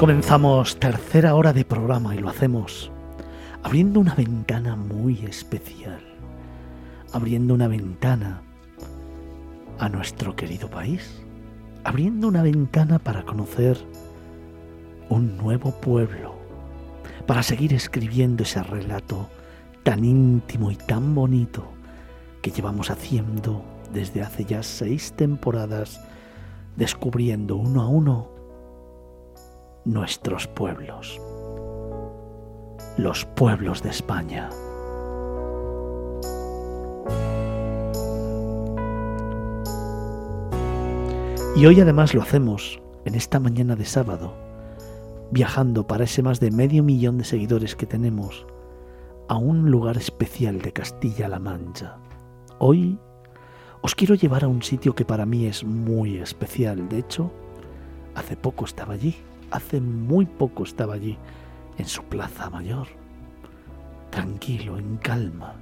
Comenzamos tercera hora de programa y lo hacemos abriendo una ventana muy especial, abriendo una ventana a nuestro querido país, abriendo una ventana para conocer un nuevo pueblo, para seguir escribiendo ese relato tan íntimo y tan bonito que llevamos haciendo desde hace ya seis temporadas, descubriendo uno a uno nuestros pueblos, los pueblos de España. Y hoy además lo hacemos en esta mañana de sábado, viajando para ese más de medio millón de seguidores que tenemos a un lugar especial de Castilla-La Mancha. Hoy os quiero llevar a un sitio que para mí es muy especial. De hecho, hace poco estaba allí, hace muy poco estaba allí, en su plaza mayor, tranquilo, en calma,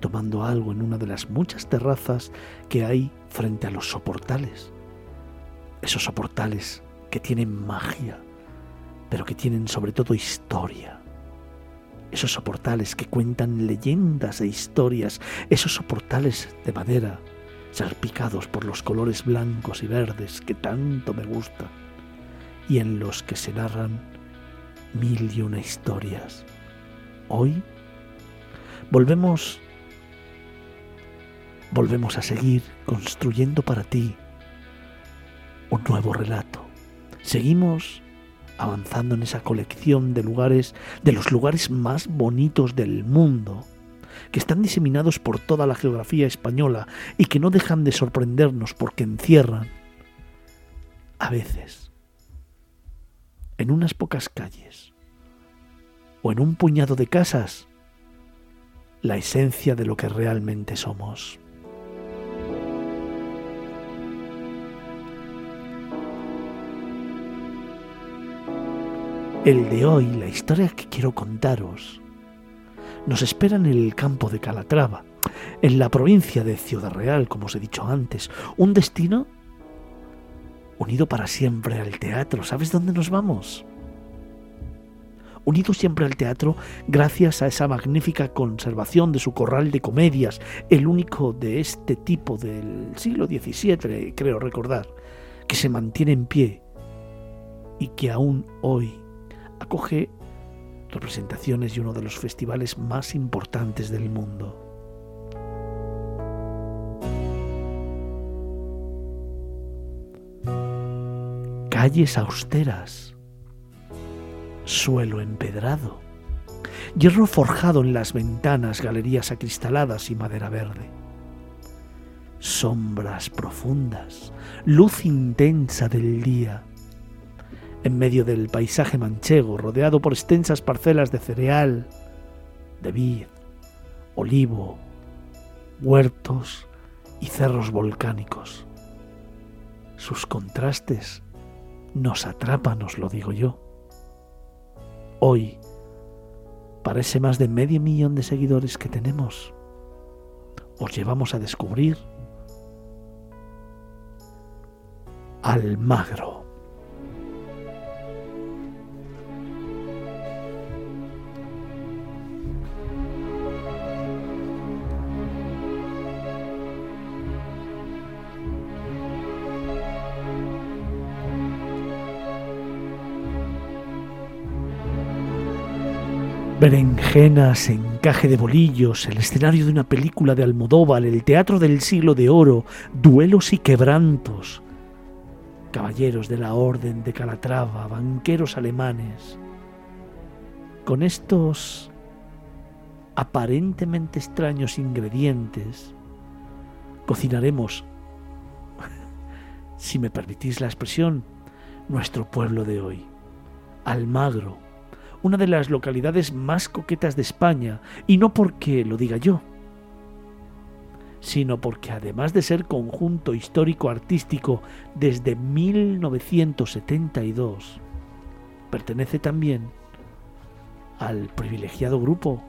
tomando algo en una de las muchas terrazas que hay frente a los soportales. Esos soportales que tienen magia, pero que tienen sobre todo historia. Esos soportales que cuentan leyendas e historias, esos soportales de madera salpicados por los colores blancos y verdes que tanto me gustan y en los que se narran mil y una historias. Hoy volvemos volvemos a seguir construyendo para ti un nuevo relato. Seguimos avanzando en esa colección de lugares, de los lugares más bonitos del mundo, que están diseminados por toda la geografía española y que no dejan de sorprendernos porque encierran, a veces, en unas pocas calles o en un puñado de casas, la esencia de lo que realmente somos. El de hoy, la historia que quiero contaros, nos espera en el campo de Calatrava, en la provincia de Ciudad Real, como os he dicho antes, un destino unido para siempre al teatro. ¿Sabes dónde nos vamos? Unido siempre al teatro gracias a esa magnífica conservación de su corral de comedias, el único de este tipo del siglo XVII, creo recordar, que se mantiene en pie y que aún hoy acoge representaciones y uno de los festivales más importantes del mundo. Calles austeras, suelo empedrado, hierro forjado en las ventanas, galerías acristaladas y madera verde. Sombras profundas, luz intensa del día, en medio del paisaje manchego, rodeado por extensas parcelas de cereal, de vid, olivo, huertos y cerros volcánicos. Sus contrastes nos atrapan, os lo digo yo. Hoy, para ese más de medio millón de seguidores que tenemos, os llevamos a descubrir Almagro. Berenjenas, encaje de bolillos, el escenario de una película de Almodóvar, el teatro del siglo de oro, duelos y quebrantos, caballeros de la Orden de Calatrava, banqueros alemanes. Con estos aparentemente extraños ingredientes, cocinaremos, si me permitís la expresión, nuestro pueblo de hoy, Almagro una de las localidades más coquetas de España, y no porque lo diga yo, sino porque además de ser conjunto histórico-artístico desde 1972, pertenece también al privilegiado grupo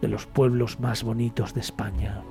de los pueblos más bonitos de España.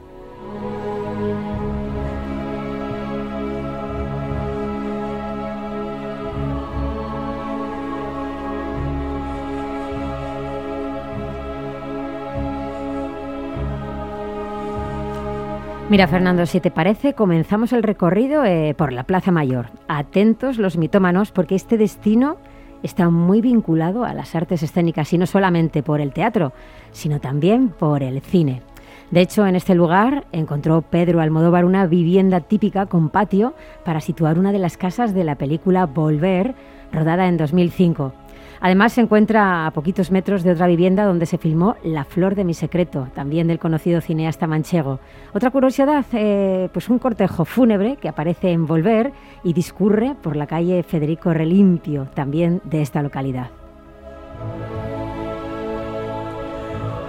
Mira, Fernando, si te parece, comenzamos el recorrido eh, por la Plaza Mayor. Atentos los mitómanos, porque este destino está muy vinculado a las artes escénicas y no solamente por el teatro, sino también por el cine. De hecho, en este lugar encontró Pedro Almodóvar una vivienda típica con patio para situar una de las casas de la película Volver, rodada en 2005. Además se encuentra a poquitos metros de otra vivienda donde se filmó La flor de mi secreto, también del conocido cineasta manchego. Otra curiosidad, eh, pues un cortejo fúnebre que aparece en Volver y discurre por la calle Federico Relimpio, también de esta localidad.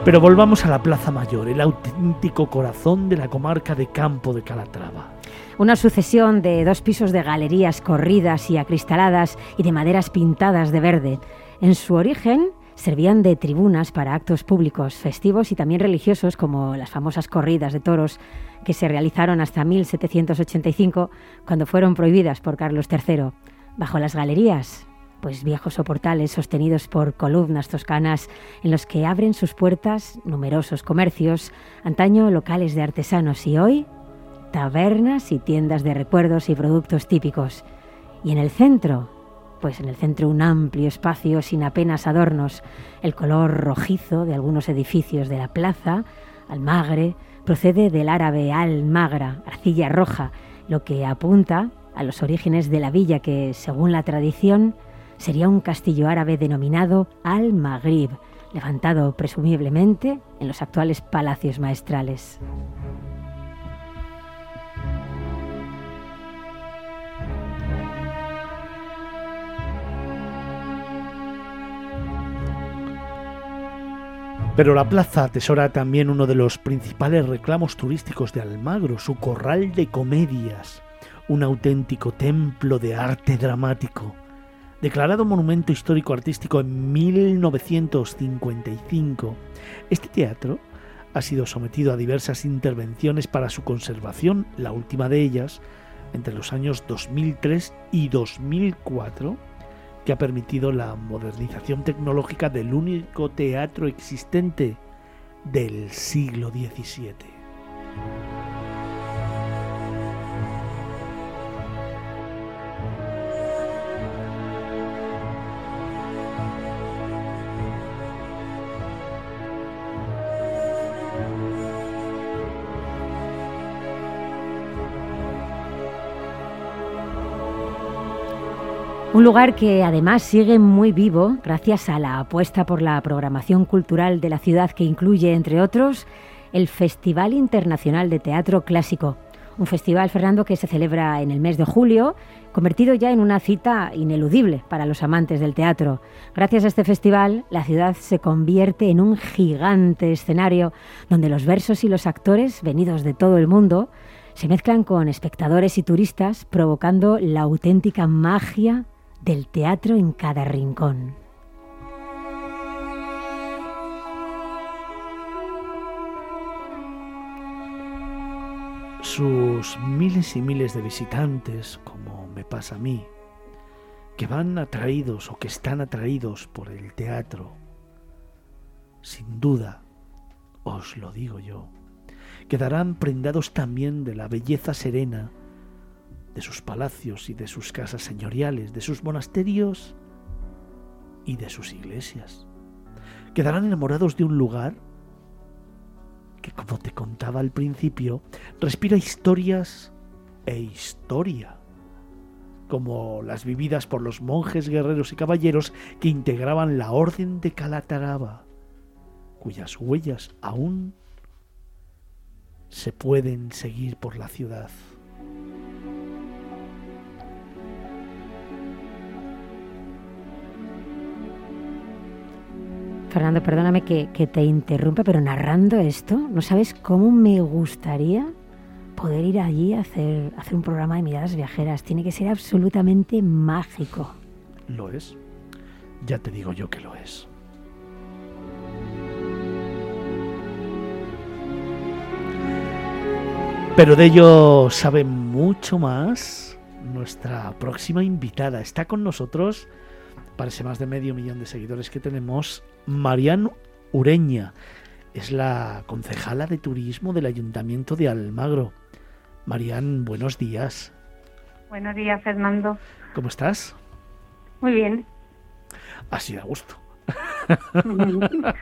Pero volvamos a la Plaza Mayor, el auténtico corazón de la comarca de Campo de Calatrava. Una sucesión de dos pisos de galerías corridas y acristaladas y de maderas pintadas de verde. En su origen servían de tribunas para actos públicos, festivos y también religiosos, como las famosas corridas de toros que se realizaron hasta 1785, cuando fueron prohibidas por Carlos III. Bajo las galerías, pues viejos soportales sostenidos por columnas toscanas en los que abren sus puertas numerosos comercios, antaño locales de artesanos y hoy tabernas y tiendas de recuerdos y productos típicos. Y en el centro, pues en el centro un amplio espacio sin apenas adornos, el color rojizo de algunos edificios de la plaza, almagre, procede del árabe al-magra, arcilla roja, lo que apunta a los orígenes de la villa que, según la tradición, sería un castillo árabe denominado al-Maghrib, levantado presumiblemente en los actuales palacios maestrales. Pero la plaza atesora también uno de los principales reclamos turísticos de Almagro, su corral de comedias, un auténtico templo de arte dramático. Declarado monumento histórico artístico en 1955, este teatro ha sido sometido a diversas intervenciones para su conservación, la última de ellas entre los años 2003 y 2004 que ha permitido la modernización tecnológica del único teatro existente del siglo XVII. Un lugar que además sigue muy vivo gracias a la apuesta por la programación cultural de la ciudad que incluye, entre otros, el Festival Internacional de Teatro Clásico. Un festival, Fernando, que se celebra en el mes de julio, convertido ya en una cita ineludible para los amantes del teatro. Gracias a este festival, la ciudad se convierte en un gigante escenario donde los versos y los actores, venidos de todo el mundo, se mezclan con espectadores y turistas, provocando la auténtica magia del teatro en cada rincón. Sus miles y miles de visitantes, como me pasa a mí, que van atraídos o que están atraídos por el teatro, sin duda, os lo digo yo, quedarán prendados también de la belleza serena de sus palacios y de sus casas señoriales, de sus monasterios y de sus iglesias. Quedarán enamorados de un lugar que, como te contaba al principio, respira historias e historia, como las vividas por los monjes, guerreros y caballeros que integraban la Orden de Calatrava, cuyas huellas aún se pueden seguir por la ciudad. Fernando, perdóname que, te interrumpa, pero narrando esto, ¿no sabes cómo me gustaría poder ir allí a hacer, hacer un programa de miradas viajeras? Tiene que ser absolutamente mágico. Lo es. Ya te digo yo que lo es. Pero de ello sabe mucho más nuestra próxima invitada. Está con nosotros para ese más de medio millón de seguidores que tenemos, Mariano Ureña. es la concejala de turismo del Ayuntamiento de Almagro. Marían, buenos días. Buenos días, Fernando. ¿Cómo estás? Muy bien. Así da gusto.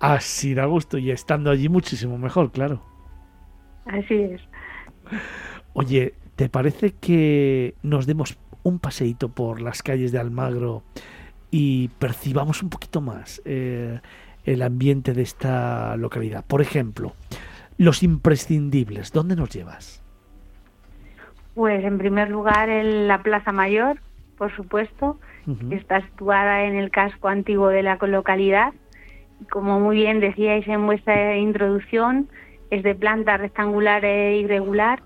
Así da gusto y estando allí muchísimo mejor, claro. Así es. Oye, ¿te parece que nos demos un paseíto por las calles de Almagro y percibamos un poquito más eh, el ambiente de esta localidad? Por ejemplo, los imprescindibles, ¿dónde nos llevas? Pues en primer lugar en la Plaza Mayor, por supuesto, que está situada en el casco antiguo de la localidad. Como muy bien decíais en vuestra introducción, es de planta rectangular e irregular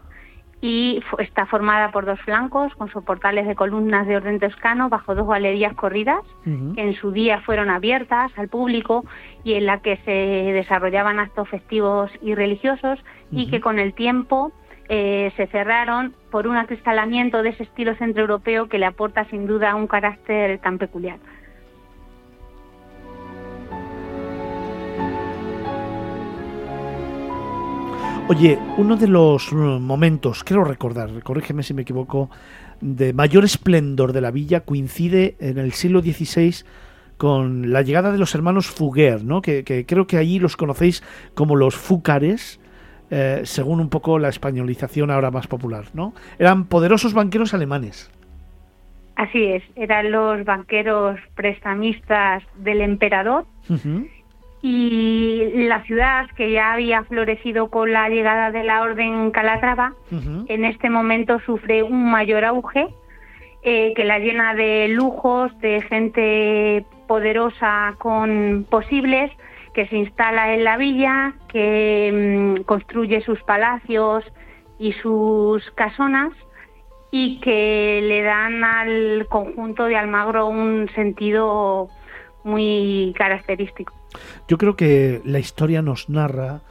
y está formada por dos flancos con soportales de columnas de orden toscano bajo dos galerías corridas que en su día fueron abiertas al público y en la que se desarrollaban actos festivos y religiosos y que con el tiempo eh, se cerraron por un acristalamiento de ese estilo centroeuropeo que le aporta sin duda un carácter tan peculiar. Oye, uno de los uh, momentos, quiero recordar, corrígeme si me equivoco, de mayor esplendor de la villa coincide en el siglo XVI con la llegada de los hermanos Fuguer, ¿no? que, creo que allí los conocéis como los Fúcares, eh, según un poco la españolización ahora más popular. ¿no? Eran poderosos banqueros alemanes. Así es, eran los banqueros prestamistas del emperador y la ciudad que ya había florecido con la llegada de la orden Calatrava, en este momento sufre un mayor auge eh, que la llena de lujos, de gente poderosa con posibles, que se instala en la villa, que mm, construye sus palacios y sus casonas y que le dan al conjunto de Almagro un sentido muy característico. Yo creo que la historia nos narra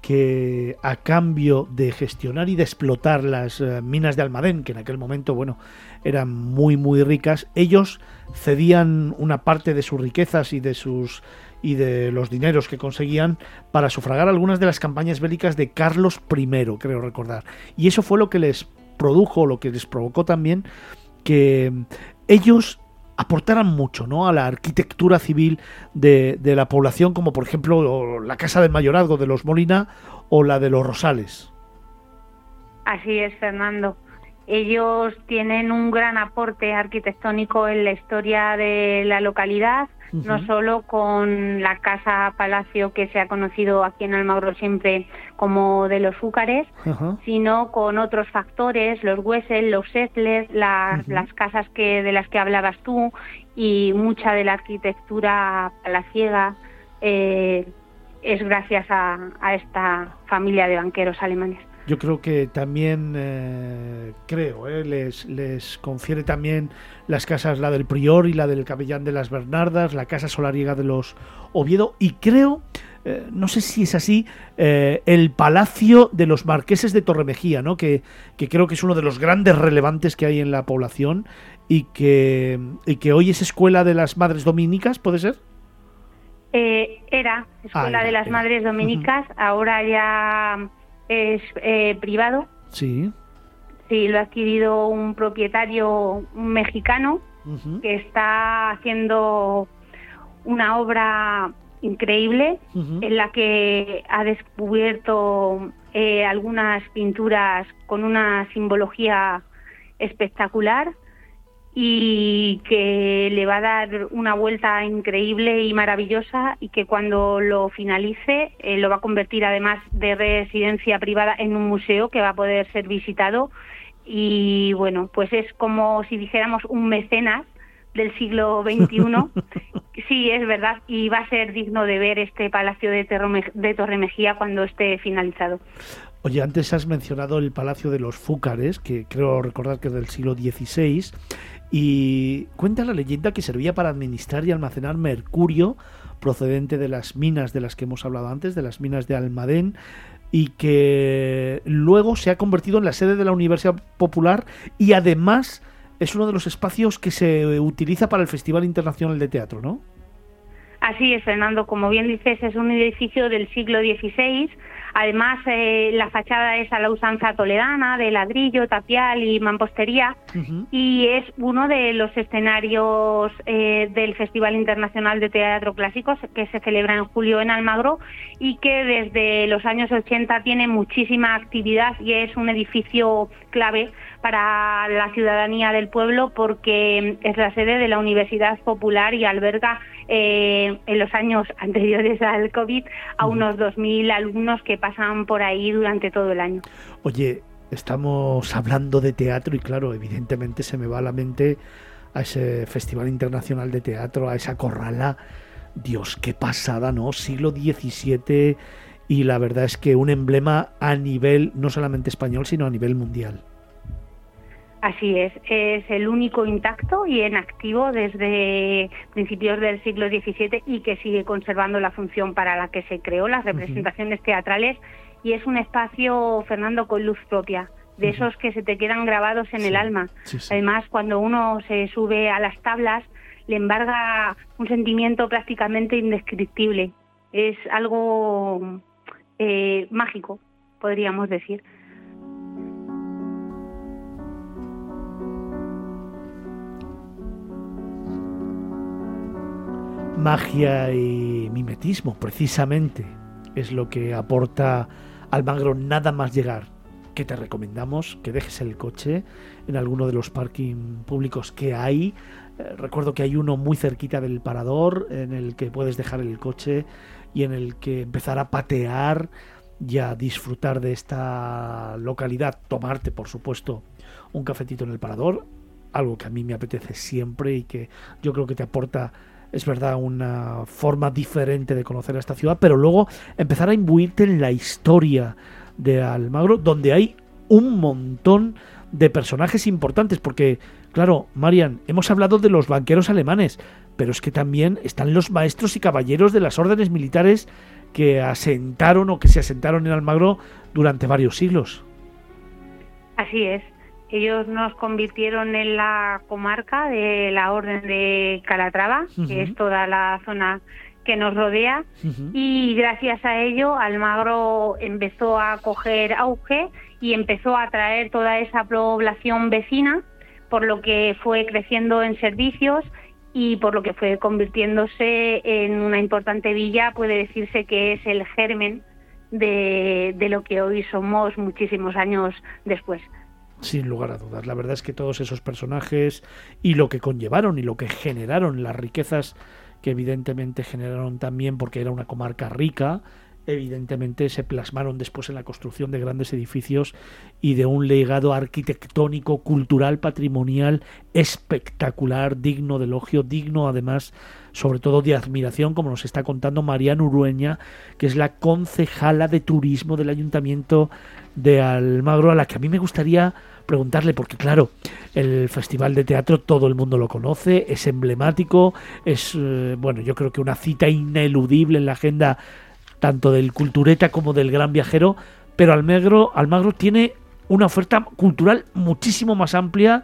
que a cambio de gestionar y de explotar las eh, minas de Almadén, que en aquel momento, bueno, eran muy muy ricas, ellos cedían una parte de sus riquezas y de sus y de los dineros que conseguían para sufragar algunas de las campañas bélicas de Carlos I, creo recordar. Y eso fue lo que les produjo, lo que les provocó también que ellos aportaran mucho ¿no? a la arquitectura civil de, de, la población, como por ejemplo la Casa del Mayorazgo de los Molina o la de los Rosales. Así es, Fernando. Ellos tienen un gran aporte arquitectónico en la historia de la localidad no solo con la casa palacio que se ha conocido aquí en Almagro siempre como de los Fúcares, sino con otros factores, los Wessel, los Settlers, las casas que de las que hablabas tú y mucha de la arquitectura palaciega eh, es gracias a esta familia de banqueros alemanes. Yo creo que también, eh, creo, eh, les, les confiere también las casas, la del Prior y la del Capellán de las Bernardas, la casa solariega de los Oviedo, y creo, eh, no sé si es así, el Palacio de los Marqueses de Torremejía, ¿no? Que, que, creo que es uno de los grandes relevantes que hay en la población y que, y que hoy es escuela de las Madres Dominicas, ¿puede ser? era escuela ah, de las Madres Dominicas, ahora ya es eh, privado. Sí. Sí, lo ha adquirido un propietario mexicano que está haciendo una obra increíble en la que ha descubierto eh, algunas pinturas con una simbología espectacular y que le va a dar una vuelta increíble y maravillosa y que cuando lo finalice eh, lo va a convertir además de residencia privada en un museo que va a poder ser visitado y bueno, pues es como si dijéramos un mecenas del siglo XXI. sí, es verdad, y va a ser digno de ver este Palacio de, de Torremejía cuando esté finalizado. Oye, antes has mencionado el Palacio de los Fúcares, que creo recordar que es del siglo XVI. Y cuenta la leyenda que servía para administrar y almacenar mercurio procedente de las minas de las que hemos hablado antes, de las minas de Almadén, y que luego se ha convertido en la sede de la Universidad Popular y además es uno de los espacios que se utiliza para el Festival Internacional de Teatro, ¿no? Así es, Fernando. Como bien dices, es un edificio del siglo XVI Además, eh, la fachada es a la usanza toledana, de ladrillo, tapial y mampostería, y es uno de los escenarios eh, del Festival Internacional de Teatro Clásicos que se celebra en julio en Almagro y que desde los años 80 tiene muchísima actividad y es un edificio clave para la ciudadanía del pueblo porque es la sede de la Universidad Popular y alberga eh, en los años anteriores al COVID a unos 2.000 alumnos que pasan por ahí durante todo el año. Oye, estamos hablando de teatro y claro, evidentemente se me va a la mente a ese Festival Internacional de Teatro, a esa corrala. Dios, qué pasada, ¿no? Siglo XVII y la verdad es que un emblema a nivel no solamente español, sino a nivel mundial. Así es, es el único intacto y en activo desde principios del siglo XVII y que sigue conservando la función para la que se creó, las representaciones teatrales, y es un espacio, Fernando, con luz propia, de esos que se te quedan grabados en el alma. Además, cuando uno se sube a las tablas, le embarga un sentimiento prácticamente indescriptible. Es algo eh, mágico, podríamos decir. Magia y mimetismo, precisamente, es lo que aporta Almagro nada más llegar. Que te recomendamos que dejes el coche en alguno de los parking públicos que hay. Eh, recuerdo que hay uno muy cerquita del parador en el que puedes dejar el coche y en el que empezar a patear y a disfrutar de esta localidad. Tomarte, por supuesto, un cafetito en el parador, algo que a mí me apetece siempre y que yo creo que te aporta es verdad, una forma diferente de conocer a esta ciudad, pero luego empezar a imbuirte en la historia de Almagro, donde hay un montón de personajes importantes, porque, claro, Marian, hemos hablado de los banqueros alemanes, pero es que también están los maestros y caballeros de las órdenes militares que asentaron o que se asentaron en Almagro durante varios siglos. Así es. Ellos nos convirtieron en la comarca de la Orden de Calatrava, que es toda la zona que nos rodea, y gracias a ello Almagro empezó a coger auge y empezó a atraer toda esa población vecina, por lo que fue creciendo en servicios y por lo que fue convirtiéndose en una importante villa, puede decirse que es el germen de, de lo que hoy somos muchísimos años después. Sin lugar a dudas. La verdad es que todos esos personajes y lo que conllevaron y lo que generaron, las riquezas que evidentemente generaron también porque era una comarca rica, evidentemente se plasmaron después en la construcción de grandes edificios y de un legado arquitectónico, cultural, patrimonial espectacular, digno de elogio, digno además sobre todo de admiración, como nos está contando Mariana Urueña, que es la concejala de turismo del Ayuntamiento de Almagro, a la que a mí me gustaría preguntarle, porque claro, el Festival de Teatro todo el mundo lo conoce, es emblemático, es, eh, bueno, yo creo que una cita ineludible en la agenda tanto del cultureta como del gran viajero, pero Almagro, Almagro tiene una oferta cultural muchísimo más amplia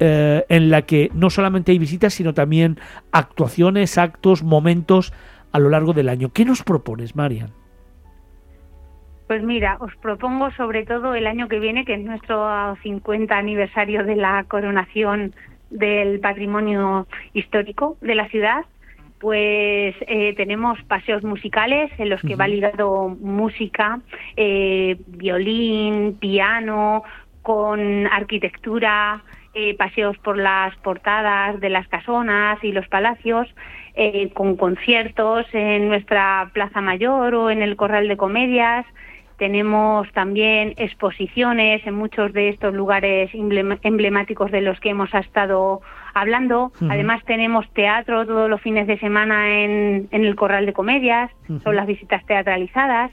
eh, en la que no solamente hay visitas, sino también actuaciones, actos, momentos a lo largo del año. ¿Qué nos propones, Marian? Pues mira, os propongo sobre todo el año que viene, que es nuestro 50 aniversario de la coronación del patrimonio histórico de la ciudad, pues eh, tenemos paseos musicales en los que va ligado música, eh, violín, piano, con arquitectura, eh, paseos por las portadas de las casonas y los palacios, con conciertos en nuestra Plaza Mayor o en el Corral de Comedias, tenemos también exposiciones en muchos de estos lugares emblemáticos de los que hemos estado hablando. Además tenemos teatro todos los fines de semana en, el Corral de Comedias, son las visitas teatralizadas.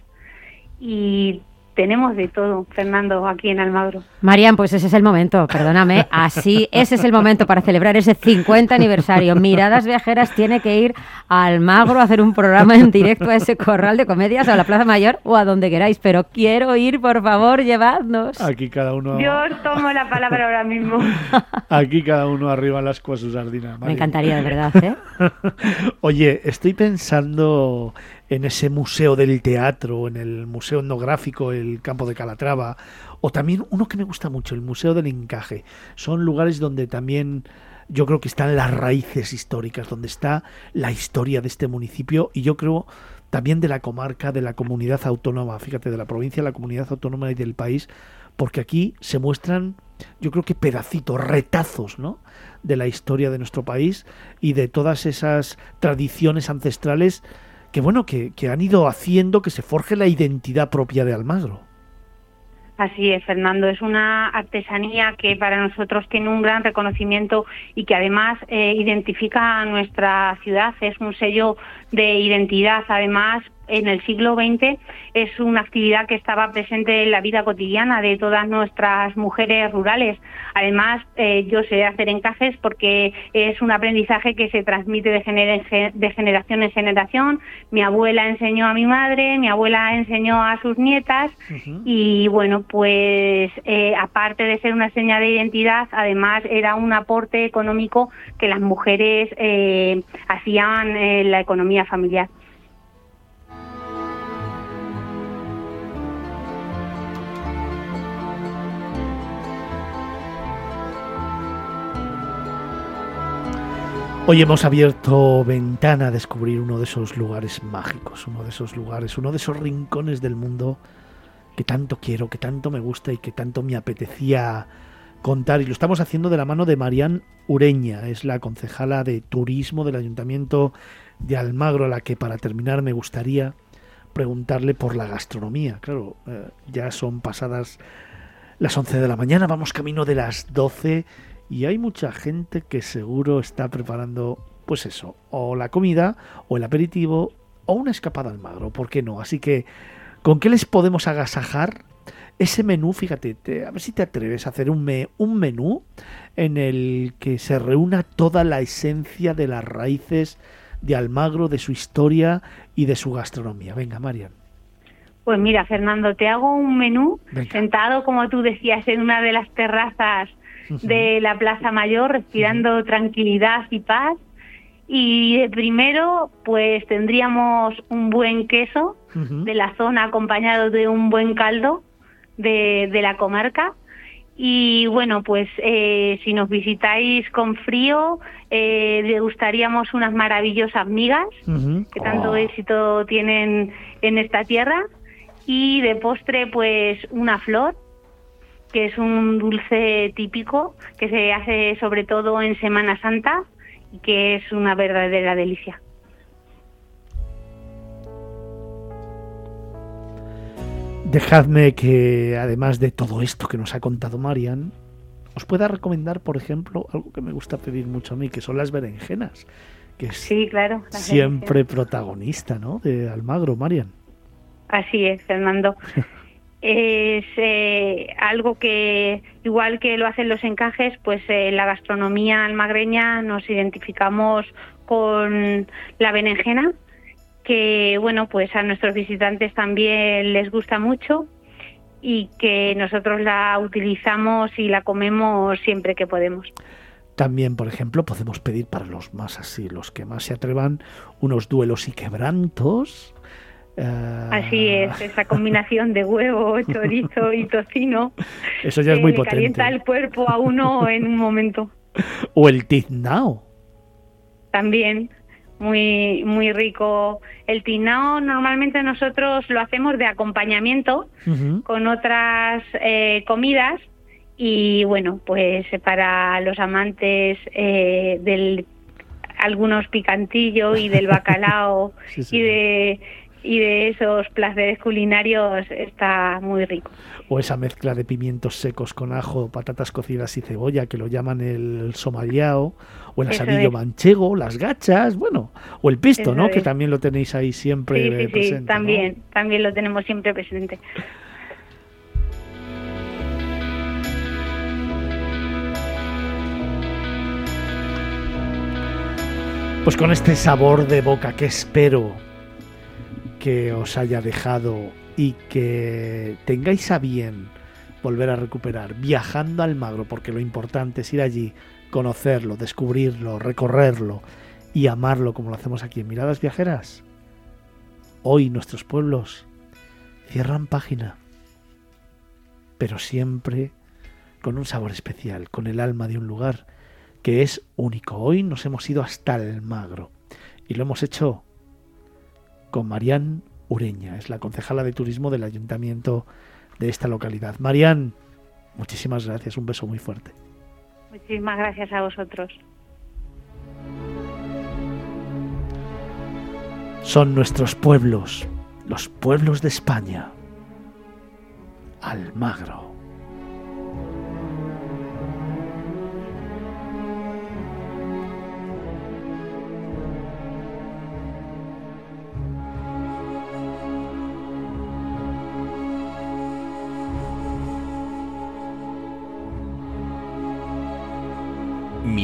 Y tenemos de todo, Fernando, aquí en Almagro. Marian, pues ese es el momento, perdóname, así, ese es el momento para celebrar ese 50 aniversario. Miradas Viajeras tiene que ir a Almagro a hacer un programa en directo a ese corral de comedias, a la Plaza Mayor o a donde queráis, pero quiero ir, por favor, llevadnos. Aquí cada uno... Yo tomo la palabra ahora mismo. Aquí cada uno arriba las cosas su sardina. Me encantaría, de verdad, ¿eh? Oye, estoy pensando en ese museo del teatro, en el museo etnográfico, el campo de Calatrava, o también uno que me gusta mucho, el Museo del Encaje. Son lugares donde también yo creo que están las raíces históricas, donde está la historia de este municipio y yo creo también de la comarca, de la comunidad autónoma, fíjate, de la provincia, la comunidad autónoma y del país, porque aquí se muestran, yo creo que pedacitos, retazos, ¿no? de la historia de nuestro país y de todas esas tradiciones ancestrales que bueno, que, que han ido haciendo que se forje la identidad propia de Almagro. Así es, Fernando. Es una artesanía que para nosotros tiene un gran reconocimiento y que además eh, identifica a nuestra ciudad. Es un sello de identidad. Además, en el siglo XX es una actividad que estaba presente en la vida cotidiana de todas nuestras mujeres rurales. Además, eh, yo sé hacer encajes porque es un aprendizaje que se transmite de, generación en generación. Mi abuela enseñó a mi madre, mi abuela enseñó a sus nietas y bueno, pues eh, aparte de ser una señal de identidad, además era un aporte económico que las mujeres eh, hacían en la economía familiar. Hoy hemos abierto ventana a descubrir uno de esos lugares mágicos, uno de esos lugares, uno de esos rincones del mundo que tanto quiero, que tanto me gusta y que tanto me apetecía contar. Y lo estamos haciendo de la mano de Marian Ureña, es la concejala de turismo del Ayuntamiento de Almagro, a la que para terminar me gustaría preguntarle por la gastronomía. Claro, eh, ya son pasadas las 11 de la mañana, vamos camino de las 12 y hay mucha gente que seguro está preparando, pues eso, o la comida, o el aperitivo, o una escapada al magro, ¿por qué no? Así que, ¿con qué les podemos agasajar? Ese menú, fíjate, a ver si te atreves a hacer un, un menú en el que se reúna toda la esencia de las raíces de Almagro, de su historia y de su gastronomía. Venga, Marian. Pues mira, Fernando, te hago un menú sentado, como tú decías, en una de las terrazas de la Plaza Mayor, respirando tranquilidad y paz. Y primero, pues tendríamos un buen queso de la zona acompañado de un buen caldo de, de la comarca. Y bueno, pues eh, si nos visitáis con frío, eh, degustaríamos unas maravillosas migas que tanto oh. éxito tienen en esta tierra. Y de postre, pues una flor que es un dulce típico que se hace sobre todo en Semana Santa y que es una verdadera delicia. Dejadme que, además de todo esto que nos ha contado Marian, os pueda recomendar, por ejemplo, algo que me gusta pedir mucho a mí, que son las berenjenas, que es sí, claro, siempre protagonista ¿no? de Almagro, Marian. Así es, Fernando. es eh, algo que, igual que lo hacen los encajes, pues en la gastronomía almagreña nos identificamos con la berenjena, que bueno, pues a nuestros visitantes también les gusta mucho y que nosotros la utilizamos y la comemos siempre que podemos. También, por ejemplo, podemos pedir para los más así, los que más se atrevan, unos duelos y quebrantos Así es, esa combinación de huevo, chorizo y tocino. Eso ya es muy potente. Calienta el cuerpo a uno en un momento. O el tiznao. También, muy, muy rico. El tiznao normalmente nosotros lo hacemos de acompañamiento con otras eh, comidas y bueno, pues para los amantes eh, del algunos picantillos y del bacalao y de y de esos placeres culinarios está muy rico. O esa mezcla de pimientos secos con ajo, patatas cocidas y cebolla, que lo llaman el somaliao, o el asadillo manchego, las gachas, bueno, o el pisto, ¿no? Que también lo tenéis ahí siempre sí, sí, presente. Sí, también, también lo tenemos siempre presente. Pues con este sabor de boca que espero que os haya dejado y que tengáis a bien volver a recuperar viajando al Magro, porque lo importante es ir allí, conocerlo, descubrirlo, recorrerlo y amarlo como lo hacemos aquí en Miradas Viajeras. Hoy nuestros pueblos cierran página, pero siempre con un sabor especial, con el alma de un lugar que es único. Hoy nos hemos ido hasta el Magro y lo hemos hecho con Marían Ureña, es la concejala de turismo del ayuntamiento de esta localidad. Marían, muchísimas gracias, un beso muy fuerte. Muchísimas gracias a vosotros. Son nuestros pueblos, los pueblos de España. Almagro.